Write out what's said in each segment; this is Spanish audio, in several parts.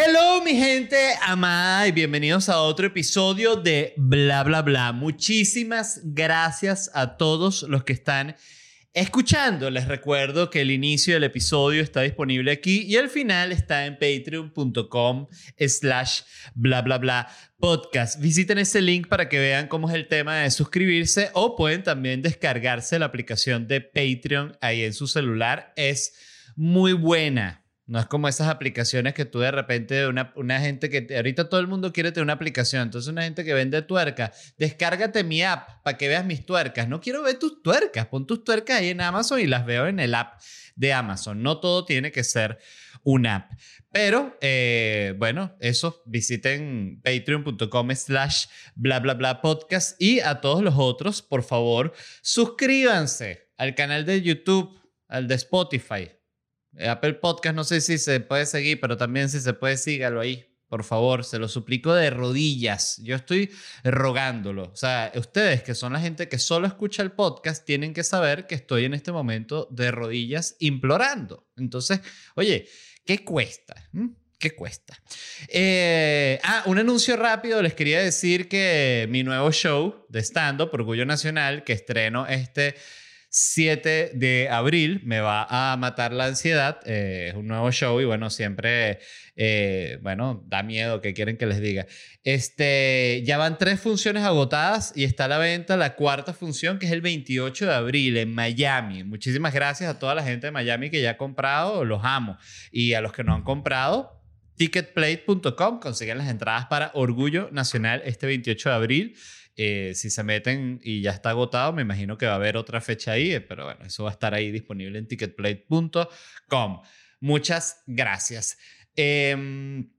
Hello mi gente amada y bienvenidos a otro episodio de Bla Bla Bla. Muchísimas gracias a todos los que están escuchando. Les recuerdo que el inicio del episodio está disponible aquí y el final está en patreon.com slash bla bla bla podcast. Visiten ese link para que vean cómo es el tema de suscribirse o pueden también descargarse la aplicación de Patreon ahí en su celular. Es muy buena no es como esas aplicaciones que tú de repente, una, gente que ahorita todo el mundo quiere tener una aplicación, entonces una gente que vende tuercas, descárgate mi app para que veas mis tuercas. No quiero ver tus tuercas, pon tus tuercas ahí en Amazon y las veo en el app de Amazon. No todo tiene que ser una app. Pero, eh, bueno, eso, visiten patreon.com slash bla bla bla podcast y a todos los otros, por favor, suscríbanse al canal de YouTube, al de Spotify Apple Podcast no sé si se puede seguir, pero también si se puede, sígalo ahí. Por favor, se lo suplico de rodillas. Yo estoy rogándolo. O sea, ustedes que son la gente que solo escucha el podcast, tienen que saber que estoy en este momento de rodillas implorando. Entonces, oye, ¿qué cuesta? ¿Mm? ¿Qué cuesta? Eh, ah, un anuncio rápido. Les quería decir que mi nuevo show de stand-up, Orgullo Nacional, que estreno este 7 de abril me va a matar la ansiedad. Eh, es un nuevo show y bueno, siempre, eh, bueno, da miedo que quieren que les diga. Este, ya van tres funciones agotadas y está a la venta la cuarta función que es el 28 de abril en Miami. Muchísimas gracias a toda la gente de Miami que ya ha comprado, los amo. Y a los que no han comprado, ticketplate.com consiguen las entradas para Orgullo Nacional este 28 de abril. Eh, si se meten y ya está agotado, me imagino que va a haber otra fecha ahí, eh, pero bueno, eso va a estar ahí disponible en ticketplate.com. Muchas gracias. Em,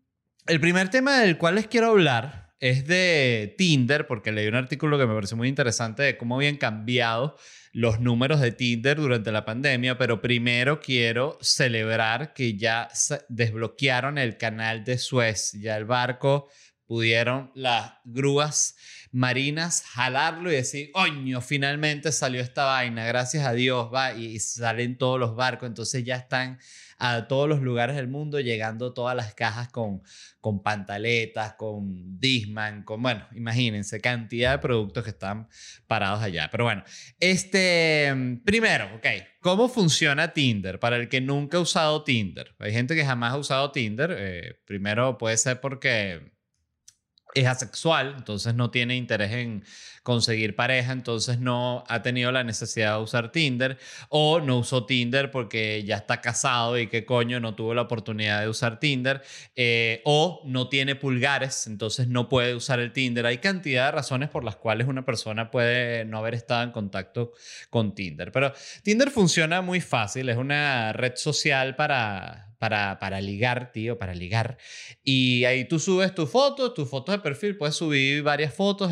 el primer tema del cual les quiero hablar es de Tinder, porque leí un artículo que me pareció muy interesante de cómo habían cambiado los números de Tinder durante la pandemia, pero primero quiero celebrar que ya desbloquearon el canal de Suez, ya el barco pudieron las grúas marinas jalarlo y decir, oño, finalmente salió esta vaina, gracias a Dios, va, y salen todos los barcos, entonces ya están a todos los lugares del mundo llegando todas las cajas con, con pantaletas, con Disman, con, bueno, imagínense, cantidad de productos que están parados allá. Pero bueno, este, primero, ok, ¿cómo funciona Tinder? Para el que nunca ha usado Tinder, hay gente que jamás ha usado Tinder, eh, primero puede ser porque es asexual, entonces no tiene interés en conseguir pareja, entonces no ha tenido la necesidad de usar Tinder o no usó Tinder porque ya está casado y que coño no tuvo la oportunidad de usar Tinder eh, o no tiene pulgares, entonces no puede usar el Tinder. Hay cantidad de razones por las cuales una persona puede no haber estado en contacto con Tinder, pero Tinder funciona muy fácil, es una red social para para, para ligar, tío, para ligar. Y ahí tú subes tus fotos, tus fotos de perfil, puedes subir varias fotos.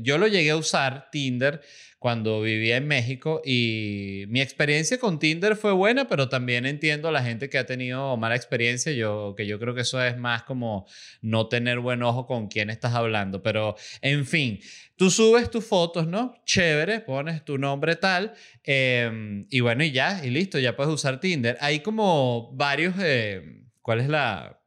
yo lo llegué a usar, Tinder, cuando vivía en México y mi experiencia con Tinder fue buena, pero también entiendo a la gente que ha tenido mala experiencia, yo que yo creo que eso es más como no tener buen ojo con quién estás hablando, pero en fin, tú subes tus fotos, ¿no? Chévere, pones tu nombre tal em, y bueno, y ya, y listo, ya puedes usar Tinder. Hay como varios, eh, ¿cuál es la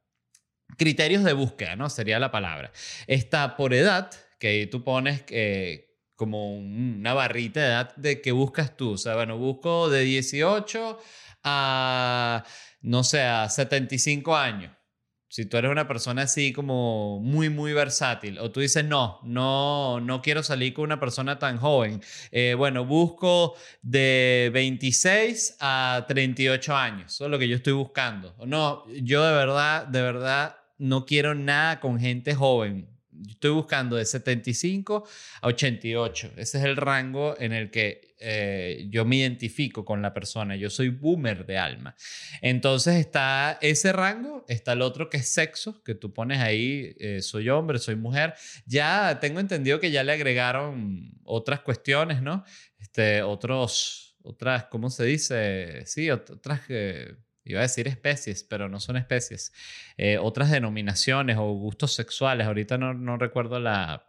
criterios de búsqueda, ¿no? Sería la palabra. Está por edad, que tú pones eh, como una barrita de edad de que buscas tú. O sea, bueno, busco de 18 a, no sé, a 75 años. Si tú eres una persona así como muy, muy versátil, o tú dices, no, no, no quiero salir con una persona tan joven. Eh, bueno, busco de 26 a 38 años. Eso es lo que yo estoy buscando. No, yo de verdad, de verdad, no quiero nada con gente joven estoy buscando de 75 a 88. Ese es el rango en el que eh, yo me identifico con la persona. Yo soy boomer de alma. Entonces está ese rango, está el otro que es sexo, que tú pones ahí, eh, soy hombre, soy mujer. Ya tengo entendido que ya le agregaron otras cuestiones, ¿no? Este, otros, otras, ¿cómo se dice? Sí, otras... Eh, iba a decir especies, pero no son especies, eh, otras denominaciones o gustos sexuales, ahorita no, recuerdo la,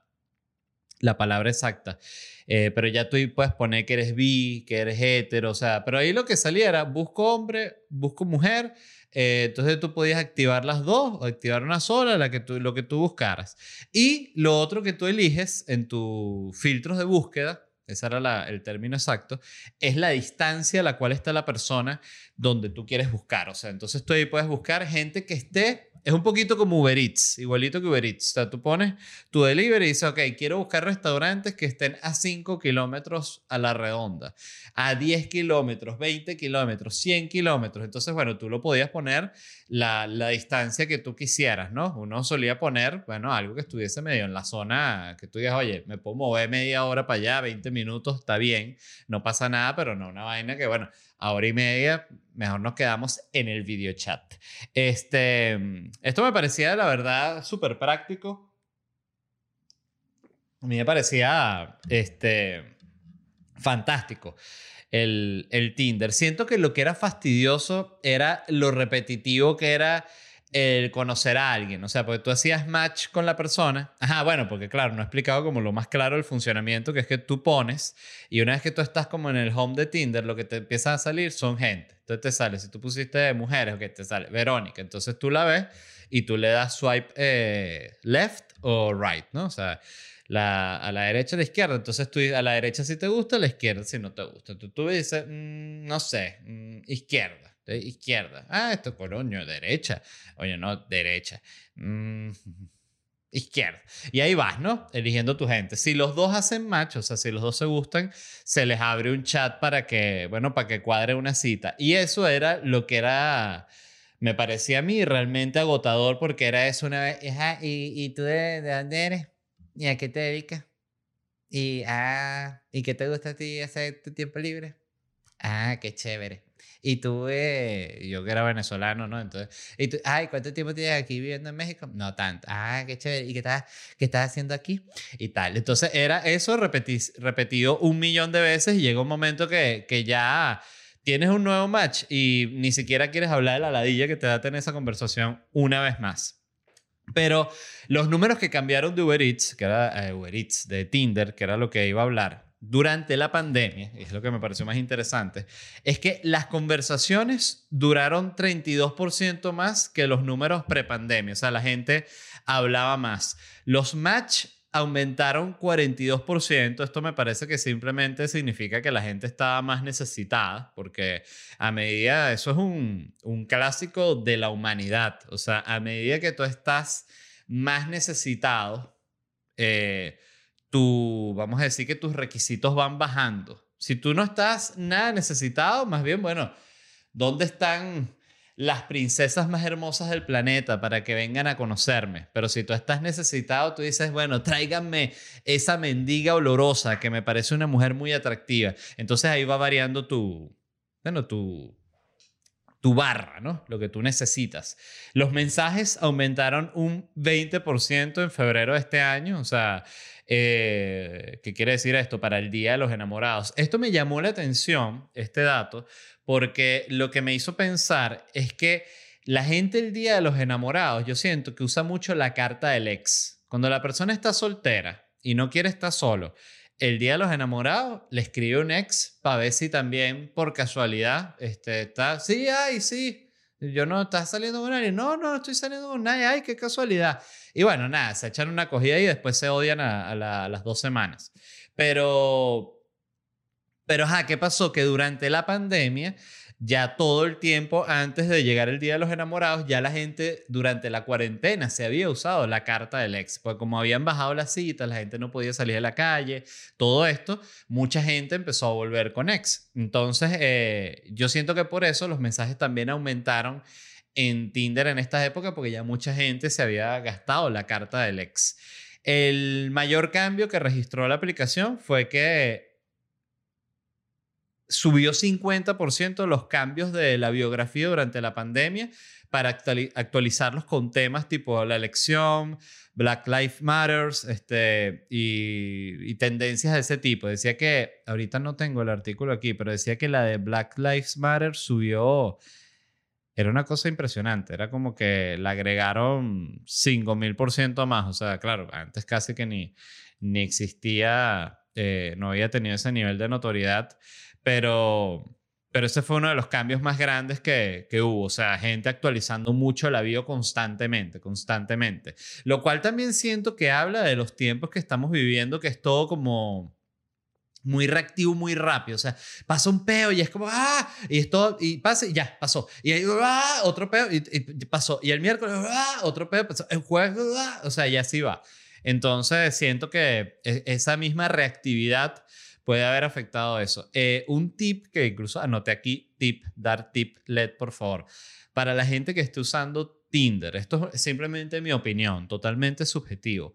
la palabra exacta, eh, pero ya tú puedes poner que eres bi, que eres hetero, o sea, pero ahí lo que salía era busco hombre, busco mujer, eh, entonces tú podías activar las dos o activar una sola, la que tú, lo que tú buscaras. Y lo otro que tú eliges en tus filtros de búsqueda, ese era el término exacto, es la distancia a la cual está la persona donde tú quieres buscar. O sea, entonces tú ahí puedes buscar gente que esté es un poquito como Uber Eats, igualito que Uber Eats. O sea, tú pones tu delivery y dices, ok, quiero buscar restaurantes que estén a 5 kilómetros a la redonda, a 10 kilómetros, 20 kilómetros, 100 kilómetros. Entonces, bueno, tú lo podías poner la, la, distancia que tú quisieras, ¿no? Uno solía poner, bueno, algo que estuviese medio en la zona, que tú digas, oye, me puedo mover media hora para allá, 20 minutos, está bien, no pasa nada, pero no una vaina que, bueno, hora y media, mejor nos quedamos en el video chat. Este, esto me parecía, la verdad, súper práctico. A mí me parecía este, fantástico el, el Tinder. Siento que lo que era fastidioso era lo repetitivo que era el conocer a alguien. O sea, porque tú hacías match con la persona. Ajá, bueno, porque claro, no he explicado como lo más claro el funcionamiento, que es que tú pones y una vez que tú estás como en el home de Tinder, lo que te empieza a salir son gente. Entonces te sale, si tú pusiste mujeres, que te sale Verónica. Entonces tú la ves y tú le das swipe eh, left o right, ¿no? O sea, la, a la derecha a la izquierda. Entonces tú a la derecha si te gusta, a la izquierda si no te gusta. Tú, tú dices, mm, no sé, mm, izquierda izquierda. Ah, esto coño, derecha. Oye, no, derecha. Mm, izquierda. Y ahí vas, ¿no? Eligiendo tu gente. Si los dos hacen match, o sea, si los dos se gustan, se les abre un chat para que, bueno, para que cuadre una cita. Y eso era lo que era, me parecía a mí realmente agotador porque era eso una vez, ¿y, y tú de, de dónde eres? ¿Y a qué te dedicas? Y, ah, ¿y qué te gusta a ti hacer tu tiempo libre? Ah, qué chévere. Y tú, yo que era venezolano, ¿no? Entonces, y tú, ay, ¿cuánto tiempo tienes aquí viviendo en México? No tanto. Ah, qué chévere. ¿Y qué estás, qué estás haciendo aquí? Y tal. Entonces, era eso repetido un millón de veces y llega un momento que, que ya tienes un nuevo match y ni siquiera quieres hablar de la ladilla que te da tener esa conversación una vez más. Pero los números que cambiaron de Uber Eats, que era eh, Uber Eats, de Tinder, que era lo que iba a hablar, durante la pandemia, y es lo que me pareció más interesante, es que las conversaciones duraron 32% más que los números prepandemia. O sea, la gente hablaba más. Los match aumentaron 42%. Esto me parece que simplemente significa que la gente estaba más necesitada, porque a medida, eso es un, un clásico de la humanidad. O sea, a medida que tú estás más necesitado, eh, tu, vamos a decir que tus requisitos van bajando. Si tú no estás nada necesitado, más bien, bueno, ¿dónde están las princesas más hermosas del planeta para que vengan a conocerme? Pero si tú estás necesitado, tú dices, bueno, tráiganme esa mendiga olorosa que me parece una mujer muy atractiva. Entonces ahí va variando tu, bueno, tu, tu barra, ¿no? Lo que tú necesitas. Los mensajes aumentaron un 20% en febrero de este año, o sea, eh, ¿qué quiere decir esto? Para el Día de los Enamorados. Esto me llamó la atención, este dato, porque lo que me hizo pensar es que la gente el Día de los Enamorados, yo siento que usa mucho la carta del ex. Cuando la persona está soltera y no quiere estar solo, el día de los enamorados le escribe un ex para ver si también por casualidad este, está, sí, ay, sí, yo no, ¿estás saliendo con nadie? No, no, estoy saliendo con nadie, ay, qué casualidad. Y bueno, nada, se echan una cogida y después se odian a, las dos semanas. Pero, pero, ajá, ¿qué pasó? Que durante la pandemia ya todo el tiempo antes de llegar el Día de los Enamorados, ya la gente durante la cuarentena se había usado la carta del ex, pues como habían bajado las citas, la gente no podía salir a la calle, todo esto, mucha gente empezó a volver con ex. Entonces, eh, yo siento que por eso los mensajes también aumentaron en Tinder en esta época, porque ya mucha gente se había gastado la carta del ex. El mayor cambio que registró la aplicación fue que subió 50% los cambios de la biografía durante la pandemia para actualizarlos con temas tipo la elección, Black Lives Matters este, y, tendencias de ese tipo. Decía que, ahorita no tengo el artículo aquí, pero decía que la de Black Lives Matter subió, era una cosa impresionante, era como que le agregaron 5000% más, o sea, claro, antes casi que ni, ni existía, eh, no había tenido ese nivel de notoriedad, pero pero ese fue uno de los cambios más grandes que, que, hubo. O sea, gente actualizando mucho la bio constantemente, constantemente. Lo cual también siento que habla de los tiempos que estamos viviendo, que es todo como muy reactivo, muy rápido. O sea, pasa un peo y es como, ah, y esto, y pasa y ya, pasó. Y ahí, ah, otro peo y, pasó. Y el miércoles, ah, otro peo, pasó. El jueves, ah, o sea, y así va. Entonces, siento que e, esa misma reactividad puede haber afectado eso. Eh, un tip que incluso anoté aquí, tip, dar tip, LED, por favor. Para la gente que esté usando Tinder, esto es simplemente mi opinión, totalmente subjetivo.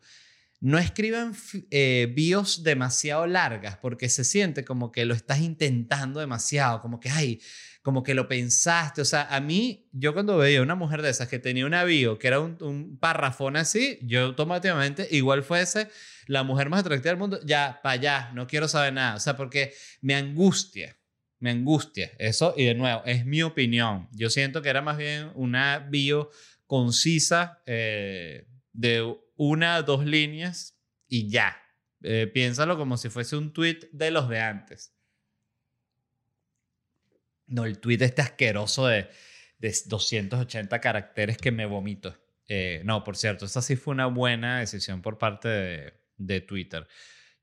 No escriban eh, bios demasiado largas porque se siente como que lo estás intentando demasiado, como que, ay, como que lo pensaste. O sea, a mí, yo cuando veía una mujer de esas que tenía una bio que era un, un parrafón así, yo automáticamente, igual fuese la mujer más atractiva del mundo, ya, para allá, no quiero saber nada. O sea, porque me angustia, me angustia eso. Y de nuevo, es mi opinión. Yo siento que era más bien una bio concisa eh, de una, dos líneas y ya. Eh, piénsalo como si fuese un tweet de los de antes. No, el tweet este asqueroso de, de 280 caracteres que me vomito. Eh, no, por cierto, esa sí fue una buena decisión por parte de, de Twitter.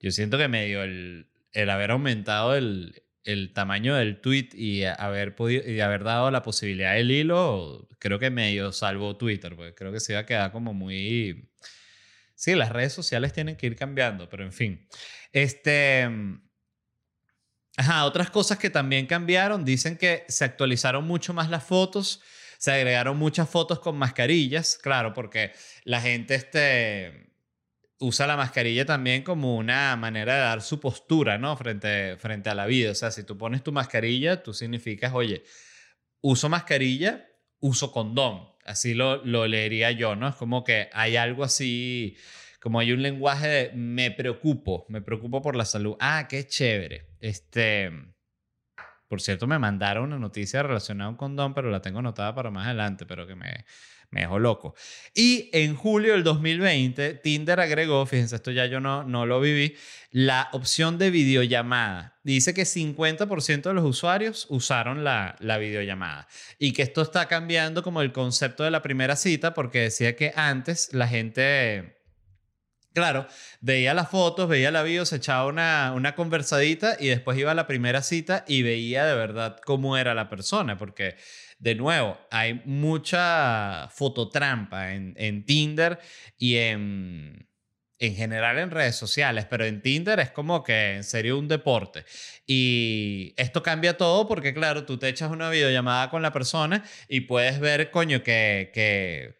Yo siento que medio el, el haber aumentado el, el, tamaño del tweet y haber, podido, y haber dado la posibilidad del hilo, creo que medio salvó Twitter, porque creo que se iba a quedar como muy... Sí, las redes sociales tienen que ir cambiando, pero en fin. Este... Ajá, otras cosas que también cambiaron, dicen que se actualizaron mucho más las fotos, se agregaron muchas fotos con mascarillas, claro, porque la gente, este, usa la mascarilla también como una manera de dar su postura, ¿no? Frente, frente a la vida. O sea, si tú pones tu mascarilla, tú significas, oye, uso mascarilla, uso condón. Así lo, lo leería yo, ¿no? Es como que hay algo así, como hay un lenguaje de me preocupo, me preocupo por la salud. Ah, qué chévere. Este, por cierto, me mandaron una noticia relacionada a un condón, pero la tengo anotada para más adelante, pero que me, me dejó loco. Y en julio del 2020, Tinder agregó, fíjense, esto ya yo no, no lo viví, la opción de videollamada. Dice que 50% de los usuarios usaron la, la videollamada y que esto está cambiando como el concepto de la primera cita porque decía que antes la gente Claro, veía las fotos, veía la video, se echaba una, una conversadita y después iba a la primera cita y veía de verdad cómo era la persona, porque de nuevo, hay mucha fototrampa en, en Tinder y en, en general en redes sociales, pero en Tinder es como que en serio un deporte. Y esto cambia todo porque, claro, tú te echas una videollamada con la persona y puedes ver, coño, que, que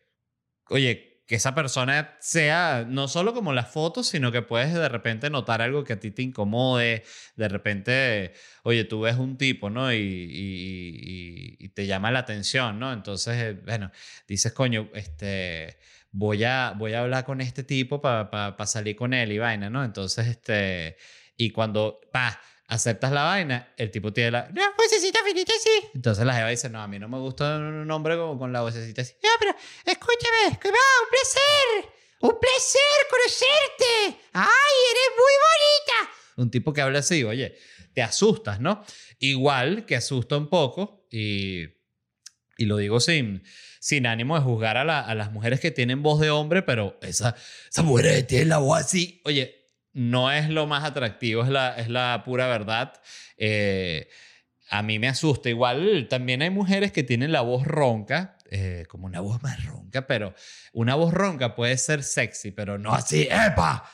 oye, que esa persona sea no solo como las fotos, sino que puedes de repente notar algo que a ti te incomode, de repente, oye, tú ves un tipo, ¿no? Y, y, te llama la atención, ¿no? Entonces, eh, bueno, dices, coño, este, voy a, voy a hablar con este tipo para salir con él y vaina, ¿no? Entonces, este, y cuando, pa, aceptas la vaina, el tipo tiene la vocecita finita así. Entonces la jeva dice, no, a mí no me gusta un hombre con, con la vocecita así. No, pero escúchame, que va, un placer, un placer conocerte. Ay, eres muy bonita. Un tipo que habla así, oye, te asustas, ¿no? Igual que asusta un poco y, y lo digo sin, sin ánimo de juzgar a, la, a las mujeres que tienen voz de hombre, pero esa, esa mujer tiene la voz así, oye, no es lo más atractivo, es la, es la pura verdad. Eh, a mí me asusta. Igual también hay mujeres que tienen la voz ronca, eh, como una voz más ronca, pero una voz ronca puede ser sexy, pero no así, ¡epa!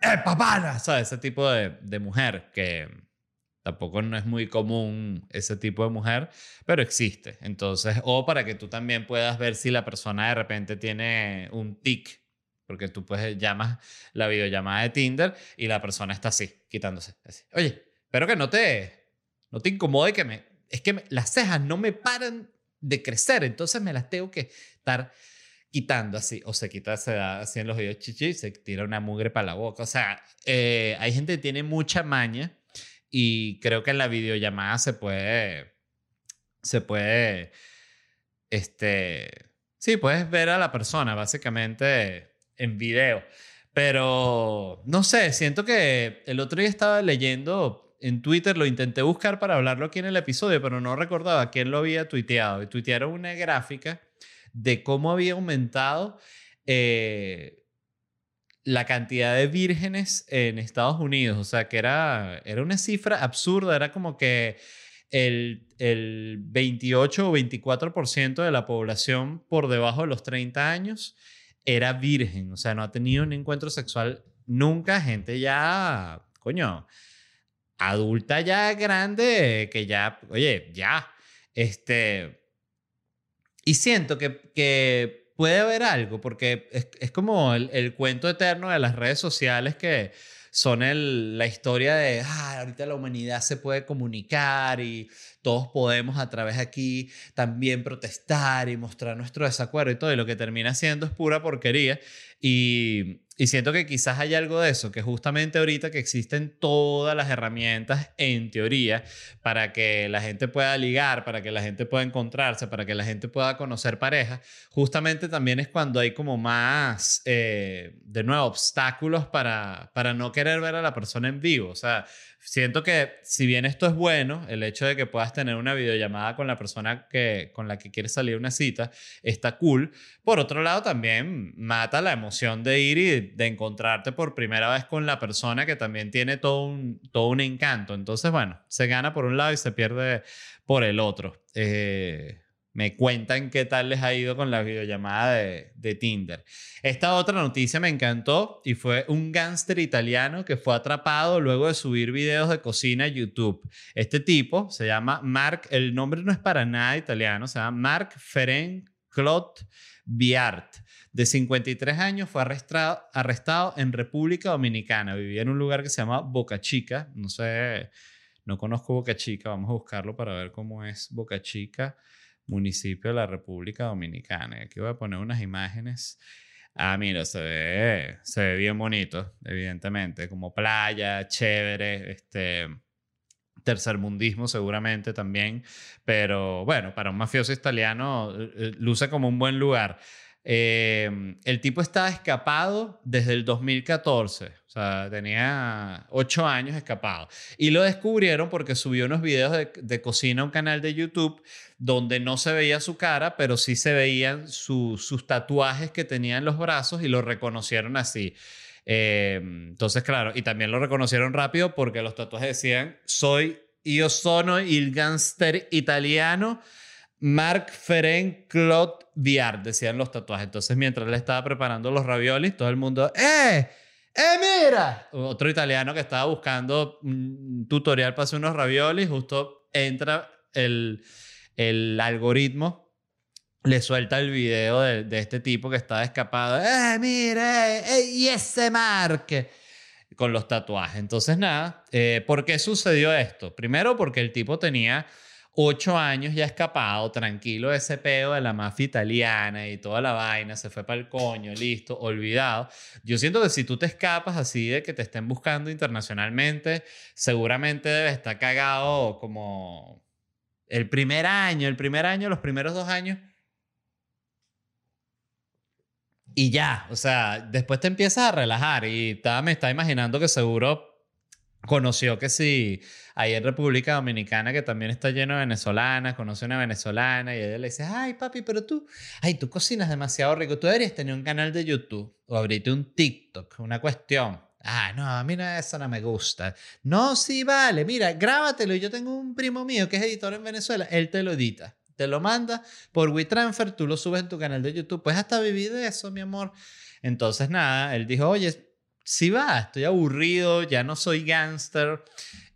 ¡epa, pana! ¿Sabes? Ese tipo de, de mujer que tampoco no es muy común ese tipo de mujer, pero existe. Entonces, o para que tú también puedas ver si la persona de repente tiene un tic Porque tú pues llamas la videollamada de Tinder y la persona está así, quitándose. Así. Oye, espero que no te, no te incomode que me... Es que las cejas no me paran de crecer, entonces me las tengo que estar quitando así, o se quita, se da así en los videos chichi se tira una mugre para la boca. O sea, eh, hay gente que tiene mucha maña y creo que en la videollamada se puede, se puede, este, sí, puedes ver a la persona básicamente en video. Pero, no sé, siento que el otro día estaba leyendo en Twitter, lo intenté buscar para hablarlo aquí en el episodio, pero no recordaba quién lo había tuiteado. Y tuitearon una gráfica de cómo había aumentado eh, la cantidad de vírgenes en Estados Unidos. O sea, que era, era una cifra absurda, era como que el, el 28 o 24% de la población por debajo de los 30 años era virgen, o sea, no ha tenido un encuentro sexual nunca, gente ya, coño, adulta ya grande, que ya, oye, ya, este, y siento que, que puede haber algo, porque es, es como el, el, cuento eterno de las redes sociales que son el, la historia de, ah, ahorita la humanidad se puede comunicar y todos podemos a través de aquí también protestar y mostrar nuestro desacuerdo y todo, y lo que termina siendo es pura porquería. Y, y siento que quizás hay algo de eso, que justamente ahorita que existen todas las herramientas en teoría para que la gente pueda ligar, para que la gente pueda encontrarse, para que la gente pueda conocer parejas, justamente también es cuando hay como más, eh, de nuevo, obstáculos para, para no querer ver a la persona en vivo. O sea, siento que si bien esto es bueno, el hecho de que puedas tener una videollamada con la persona que, con la que quieres salir una cita, está cool. Por otro lado, también mata la emoción de ir y de encontrarte por primera vez con la persona que también tiene todo un, todo un encanto. Entonces, bueno, se gana por un lado y se pierde por el otro. Eh, me cuentan qué tal les ha ido con la videollamada de, de, Tinder. Esta otra noticia me encantó y fue un gángster italiano que fue atrapado luego de subir videos de cocina a YouTube. Este tipo se llama Mark, el nombre no es para nada italiano, se llama Mark Ferenc Claude Biart. De 53 años fue arrestado, arrestado en República Dominicana. Vivía en un lugar que se llama Boca Chica. No sé, no conozco Boca Chica. Vamos a buscarlo para ver cómo es Boca Chica municipio de la República Dominicana. Aquí voy a poner unas imágenes. Ah, mira, se ve, se ve bien bonito, evidentemente, como playa, chévere, este, tercermundismo seguramente también, pero bueno, para un mafioso italiano eh, eh, luce como un buen lugar. Eh, el tipo estaba escapado desde el 2014, o sea, tenía ocho años escapado. Y lo descubrieron porque subió unos videos de, cocina a un canal de YouTube donde no se veía su cara, pero sí se veían su, sus tatuajes que tenía en los brazos y lo reconocieron así. Eh, entonces, claro, y también lo reconocieron rápido porque los tatuajes decían, soy io sono il gangster italiano Marc Ferenc Claude Viard, decían los tatuajes. Entonces, mientras él estaba preparando los raviolis, todo el mundo, ¡eh! ¡Eh, mira! Otro italiano que estaba buscando un tutorial para hacer unos raviolis, justo entra el, el algoritmo, le suelta el video de, de, este tipo que estaba escapado. ¡Eh, mira! Eh, ¡Y ese Marc! Con los tatuajes. Entonces, nada, eh, ¿por qué sucedió esto? Primero, porque el tipo tenía ocho años ya escapado, tranquilo ese peo de la mafia italiana y toda la vaina, se fue para el coño, listo, olvidado. Yo siento que si tú te escapas así de que te estén buscando internacionalmente, seguramente debe estar cagado como el primer año, el primer año, los primeros dos años. Y ya, o sea, después te empiezas a relajar y me está imaginando que seguro conoció que sí, ahí en República Dominicana, que también está lleno de venezolanas, conoce una venezolana y ella le dice, ay papi, pero tú, ay, tú cocinas demasiado rico, tú deberías tener un canal de YouTube o abrirte un TikTok, una cuestión. Ah, no, a mí no, eso no me gusta. No, sí, vale, mira, grábatelo. Yo tengo un primo mío que es editor en Venezuela, él te lo edita, te lo manda por WeTransfer, tú lo subes en tu canal de YouTube. Pues hasta viví de eso, mi amor. Entonces, nada, él dijo, oye, sí va, estoy aburrido, ya no soy gángster.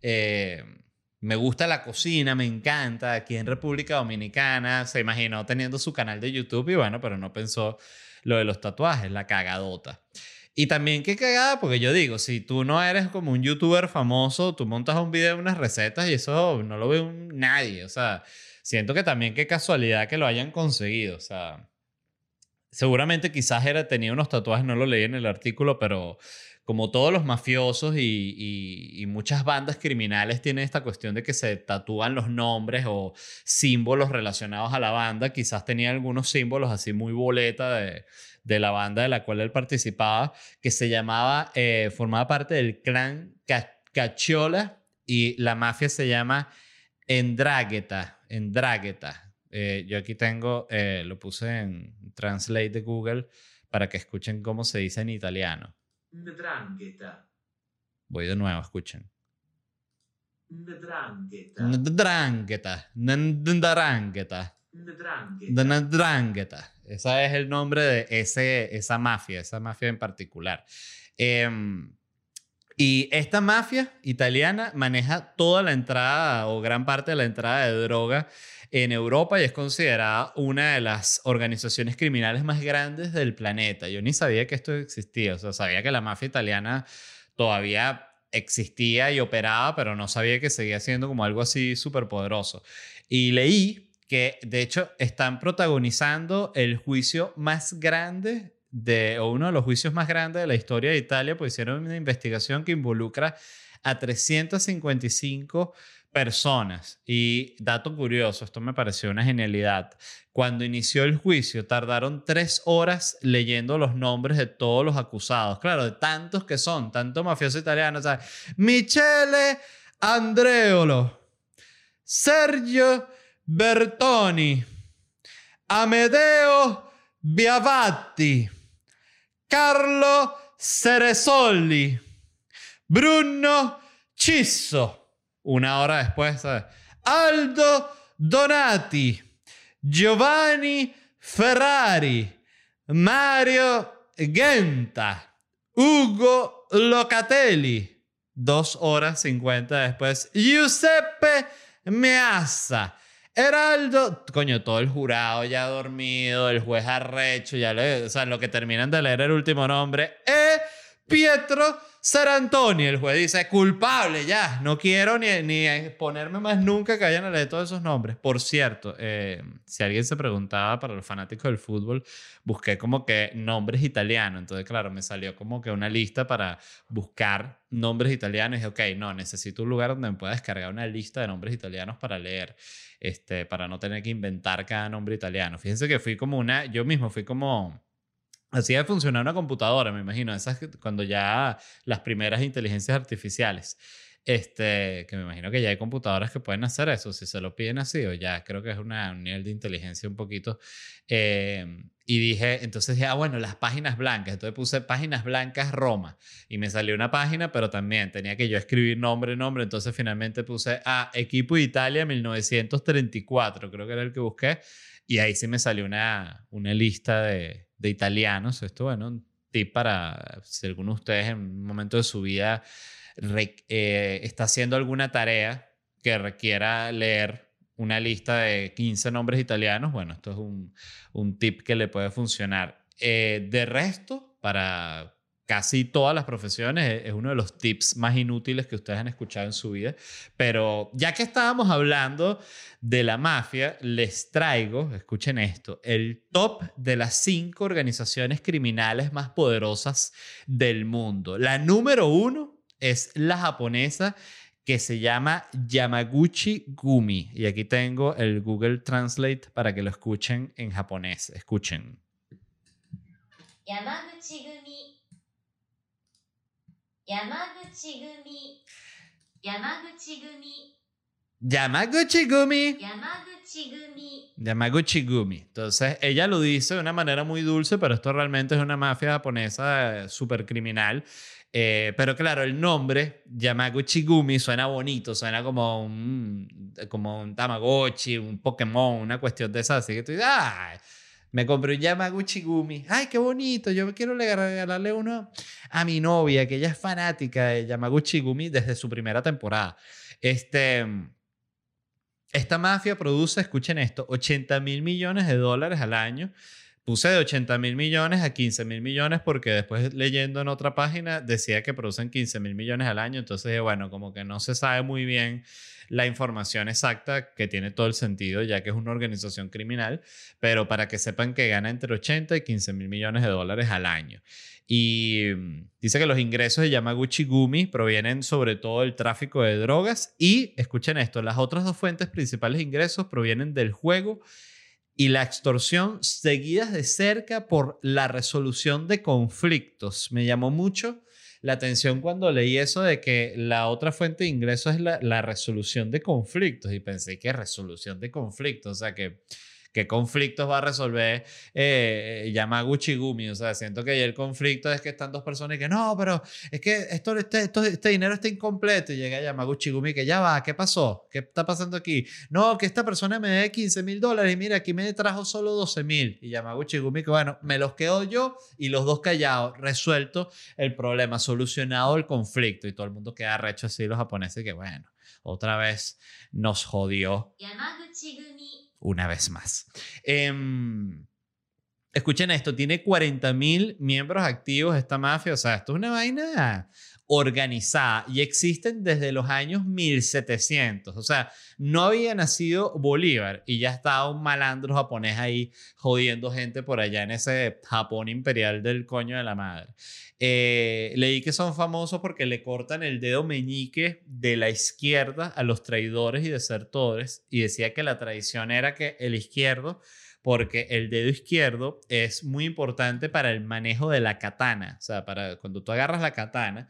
Eh, Me gusta la cocina, me encanta. Aquí en República Dominicana se imaginó teniendo su canal de YouTube y bueno, pero no pensó lo de los tatuajes, la cagadota. Y también qué cagada, porque yo digo, si tú no eres como un youtuber famoso, tú montas un video de unas recetas y eso no lo ve nadie. O sea, siento que también qué casualidad que lo hayan conseguido. O sea, seguramente quizás era, tenía unos tatuajes, no lo leí en el artículo, pero como todos los mafiosos y, y- muchas bandas criminales tienen esta cuestión de que se tatúan los nombres o símbolos relacionados a la banda, quizás tenía algunos símbolos así muy boleta de, de la banda de la cual él participaba, que se llamaba, eh, formaba parte del clan Ca- Cacciola y la mafia se llama Endragueta, Endragueta. Eh, yo aquí tengo, eh, lo puse en Translate de Google para que escuchen cómo se dice en italiano. Ndrangheta. Voy de nuevo, escuchen. Ndrangheta. Ndrangheta, Ndrangheta, Ndrangheta. Ese es el nombre de ese, esa mafia, esa mafia en particular. Em, y esta mafia italiana maneja toda la entrada o gran parte de la entrada de droga en Europa y es considerada una de las organizaciones criminales más grandes del planeta. Yo ni sabía que esto existía, o sea, sabía que la mafia italiana todavía existía y operaba, pero no sabía que seguía siendo como algo así súper poderoso. Y leí que, de hecho, están protagonizando el juicio más grande de, o uno de los juicios más grandes de la historia de Italia, pues hicieron una investigación que involucra a 355 personas. Y dato curioso, esto me pareció una genialidad. Cuando inició el juicio, tardaron tres horas leyendo los nombres de todos los acusados. Claro, de tantos que son, tanto mafioso italiano. O sea, Michele Andreolo, Sergio Bertoni, Amedeo Biavatti, Carlo Ceresoli, Bruno Cisso. Una hora después, ¿sabes? Aldo Donati, Giovanni Ferrari, Mario Genta, Ugo Locatelli. Dos horas cincuenta después, Giuseppe Meazza. Heraldo, coño, todo el jurado ya dormido, el juez arrecho, ya le, o sea, lo que terminan de leer el último nombre, e Pietro Sarantoni. El juez dice, culpable ya, no quiero ni, ni ponerme más nunca que vayan a leer todos esos nombres. Por cierto, eh, si alguien se preguntaba para los fanáticos del fútbol, busqué como que nombres italianos. Entonces, claro, me salió como que una lista para buscar nombres italianos. Y dije, ok, no, necesito un lugar donde me pueda descargar una lista de nombres italianos para leer, este, para no tener que inventar cada nombre italiano. Fíjense que fui como una, yo mismo fui como... Así de funcionar una computadora, me imagino, esas cuando ya las primeras inteligencias artificiales, este, que me imagino que ya hay computadoras que pueden hacer eso, si se lo piden así, o ya creo que es una, un nivel de inteligencia un poquito. eh, y dije, entonces dije, ah, bueno, las páginas blancas, entonces puse páginas blancas Roma, y me salió una página, pero también tenía que yo escribir nombre, nombre, entonces finalmente puse, ah, Equipo Italia 1934, creo que era el que busqué, y ahí sí me salió una, una lista de, de italianos. Esto, bueno, un tip para si alguno de ustedes en un momento de su vida eh, está haciendo alguna tarea que requiera leer una lista de 15 nombres italianos. Bueno, esto es un, un tip que le puede funcionar. Eh, de resto, para casi todas las profesiones, es- es uno de los tips más inútiles que ustedes han escuchado en su vida. Pero ya que estábamos hablando de la mafia, les traigo, escuchen esto, el top de las cinco organizaciones criminales más poderosas del mundo. La número uno es la japonesa que se llama Yamaguchi Gumi. Y aquí tengo el Google Translate para que lo escuchen en japonés. Escuchen. Yamaguchi Gumi. Yamaguchi Gumi. Yamaguchi Gumi. Yamaguchi Gumi. Yamaguchi Gumi. Entonces, ella lo dice de una manera muy dulce, pero esto realmente es una mafia japonesa eh, súper criminal eh, pero claro, el nombre Yamaguchi Gumi suena bonito, suena como un, como un Tamagotchi, un Pokémon, una cuestión de esas. Así que tú dices, ¡ay! Me compré un Yamaguchi Gumi. ¡Ay, qué bonito! Yo quiero le- regalarle uno a mi novia, que ella es fanática de Yamaguchi Gumi desde su primera temporada. Este, esta mafia produce, escuchen esto, 80 mil millones de dólares al año. Puse de 80 mil millones a 15 mil millones porque después leyendo en otra página decía que producen 15 mil millones al año. Entonces, bueno, como que no se sabe muy bien la información exacta que tiene todo el sentido ya que es una organización criminal, pero para que sepan que gana entre 80 y 15 mil millones de dólares al año. Y mm, dice que los ingresos de Yamaguchi Gumi provienen sobre todo del tráfico de drogas y, escuchen esto, las otras dos fuentes principales de ingresos provienen del juego y la extorsión seguidas de cerca por la resolución de conflictos. Me llamó mucho la atención cuando leí eso de que la otra fuente de ingresos es la, resolución de conflictos y pensé que resolución de conflictos, o sea que qué conflictos va a resolver eh, eh Yamaguchi Gumi. O sea, siento que ahí el conflicto es que están dos personas y que no, pero es que esto, este, esto, este dinero está incompleto. Y llega Yamaguchi Gumi que ya va, ¿qué pasó? ¿Qué está pasando aquí? No, que esta persona me debe 15 mil dólares y mira, aquí me trajo solo 12 mil. Y Yamaguchi Gumi que bueno, me los quedo yo y los dos callados, resuelto el problema, solucionado el conflicto. Y todo el mundo queda recho así, los japoneses que bueno, otra vez nos jodió. Yamaguchi Gumi una vez más. Em, escuchen esto, tiene 40 mil miembros activos esta mafia, o sea, esto es una vaina organizada y existen desde los años 1700, o sea, no había nacido Bolívar y ya estaba un malandro japonés ahí jodiendo gente por allá en ese Japón imperial del coño de la madre. Eh, leí que son famosos porque le cortan el dedo meñique de la izquierda a los traidores y desertores y decía que la tradición era que el izquierdo porque el dedo izquierdo es muy importante para el manejo de la katana, o sea, para cuando tú agarras la katana,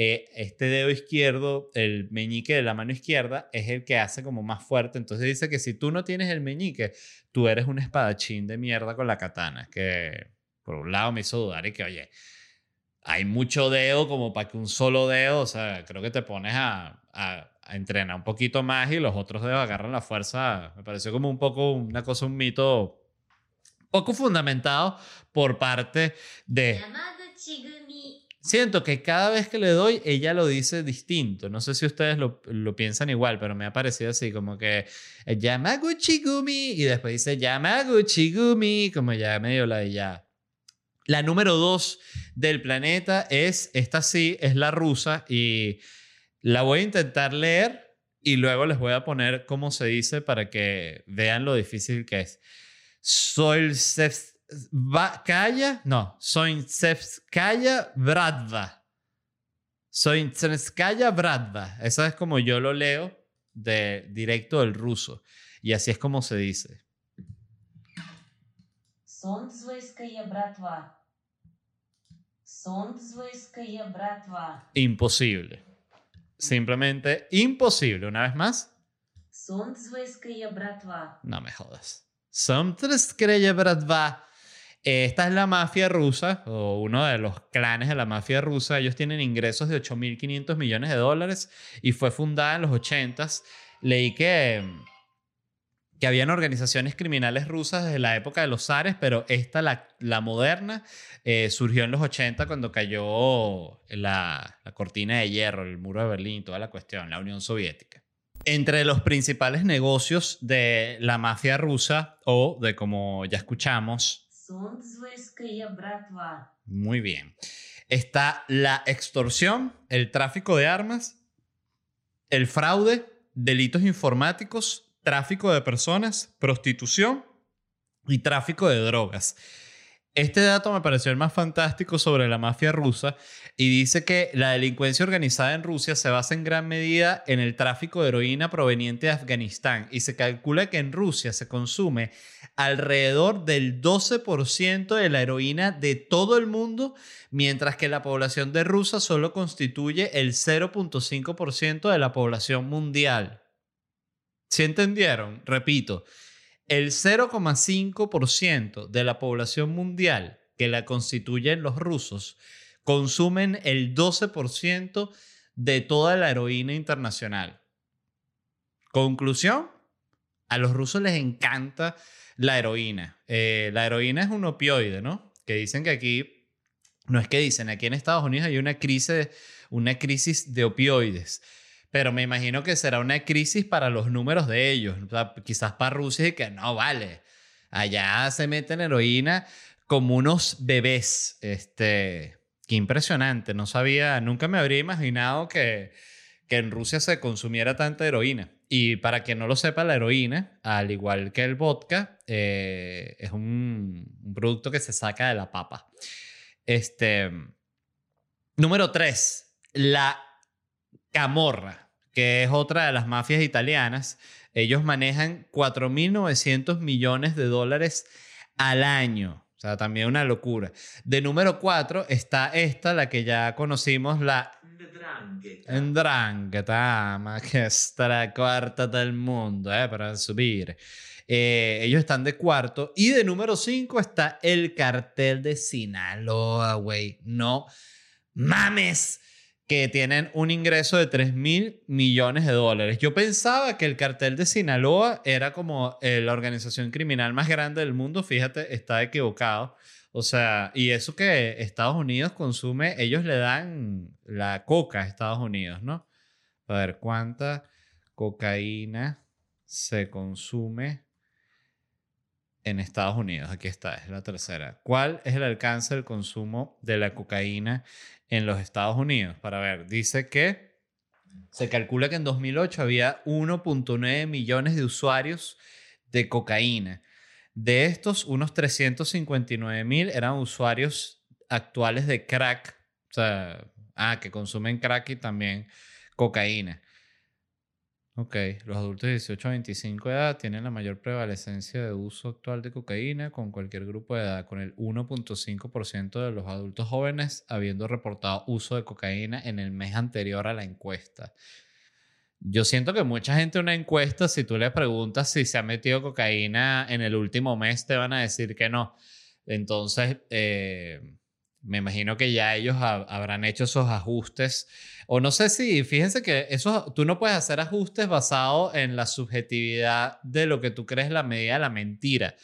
eh, este dedo izquierdo, el meñique de la mano izquierda, es el que hace como más fuerte. Entonces dice que si tú no tienes el meñique, tú eres un espadachín de mierda con la katana. Que por un lado me hizo dudar y que, oye, hay mucho dedo como para que un solo dedo, o sea, creo que te pones a, a, a entrenar un poquito más y los otros dedos agarran la fuerza. Me pareció como un poco una cosa, un mito poco fundamentado por parte de... Siento que cada vez que le doy, ella lo dice distinto. No sé si ustedes lo, lo piensan igual, pero me ha parecido así, como que eh, Yamaguchi Gumi y después dice Yamaguchi Gumi, como ya medio la de ya. La número dos del planeta es, esta sí, es la rusa y la voy a intentar leer y luego les voy a poner cómo se dice para que vean lo difícil que es. Va, Kaya, no, Sointsevskaya Bradva. Sointsevskaya Bradva. Eso es como yo lo leo de, directo del ruso. Y así es como se dice. Sointsevskaya Bradva. Sointsevskaya Bradva. Imposible. Simplemente imposible. Una vez más. Sointsevskaya Bradva. No me jodas. Sointsevskaya Bradva esta es la mafia rusa, o uno de los clanes de la mafia rusa. Ellos tienen ingresos de 8.500 millones de dólares y fue fundada en los 80s. Leí que, que habían organizaciones criminales rusas desde la época de los zares, pero esta, la, moderna, eh, surgió en los 80 cuando cayó la, la cortina de hierro, el muro de Berlín, toda la cuestión, la Unión Soviética entre los principales negocios de la mafia rusa o de como ya escuchamos muy bien. Está la extorsión, el tráfico de armas, el fraude, delitos informáticos, tráfico de personas, prostitución y tráfico de drogas. Este dato me pareció el más fantástico sobre la mafia rusa y dice que la delincuencia organizada en Rusia se basa en gran medida en el tráfico de heroína proveniente de Afganistán y se calcula que en Rusia se consume alrededor del 12% de la heroína de todo el mundo, mientras que la población de Rusia solo constituye el 0.5% de la población mundial. ¿Sí entendieron? Repito, el 0,5% de la población mundial que la constituyen los rusos consumen el 12% de toda la heroína internacional. Conclusión, a los rusos les encanta la heroína. Eh, la heroína es un opioide, ¿no? Que dicen que aquí, no es que dicen, aquí en Estados Unidos hay una crisis, una crisis de opioides. Pero me imagino que será una crisis para los números de ellos. Quizás para Rusia y que no vale. Allá se meten heroína como unos bebés. Este, qué impresionante. No sabía, nunca me habría imaginado que, que en Rusia se consumiera tanta heroína. Y para quien no lo sepa, la heroína, al igual que el vodka, eh, es un, un producto que se saca de la papa. Este, número 3, la camorra, que es otra de las mafias italianas. Ellos manejan 4.900 millones de dólares al año. O sea, también una locura. De número 4 está esta, la que ya conocimos, la Ndrangheta. Ma che sta la cuarta del mundo, eh, para subir. Eh, ellos están de cuarto. Y de número 5 está el cartel de Sinaloa, güey. No mames. Que tienen un ingreso de 3 mil millones de dólares. Yo pensaba que el cartel de Sinaloa era como eh, la organización criminal más grande del mundo. Fíjate, está equivocado. O sea, y eso que Estados Unidos consume, ellos le dan la coca a Estados Unidos, ¿no? A ver, ¿cuánta cocaína se consume en Estados Unidos? Aquí está, es la tercera. ¿Cuál es el alcance del consumo de la cocaína en los Estados Unidos? Para ver, dice que se calcula que en 2008 había 1.9 millones de usuarios de cocaína. De estos, unos 359 mil eran usuarios actuales de crack, o sea, ah, que consumen crack y también cocaína. Ok, los adultos de 18 a 25 de edad tienen la mayor prevalecencia de uso actual de cocaína con cualquier grupo de edad, con el 1.5% de los adultos jóvenes habiendo reportado uso de cocaína en el mes anterior a la encuesta. Yo siento que mucha gente en una encuesta, si tú le preguntas si se ha metido cocaína en el último mes, te van a decir que no. Entonces, eh, me imagino que ya ellos ha- habrán hecho esos ajustes. O no sé si, fíjense que eso, tú no puedes hacer ajustes basados en la subjetividad de lo que tú crees la medida de la mentira.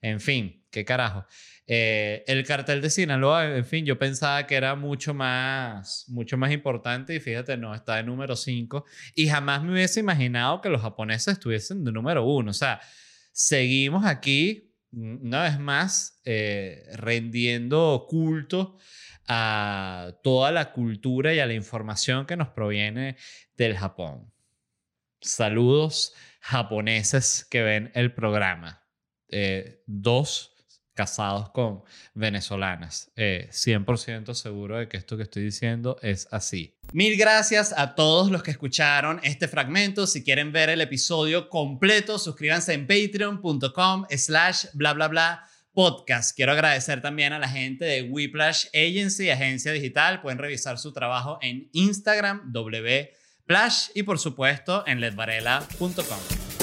En fin, qué carajo. Eh, el cartel de Sinaloa, en fin, yo pensaba que era mucho más, mucho más importante y fíjate, no, está de número 5 y jamás me hubiese imaginado que los japoneses estuviesen de número 1. O sea, seguimos aquí, una vez más, eh, rendiendo culto a toda la cultura y a la información que nos proviene del Japón. Saludos japoneses que ven el programa. Eh, dos casados con venezolanas. Eh, 100% seguro de que esto que estoy diciendo es así. Mil gracias a todos los que escucharon este fragmento. Si quieren ver el episodio completo, suscríbanse en patreon.com slash bla bla bla podcast. Quiero agradecer también a la gente de Whiplash Agency, agencia digital. Pueden revisar su trabajo en Instagram, wplash y por supuesto en ledvarela.com.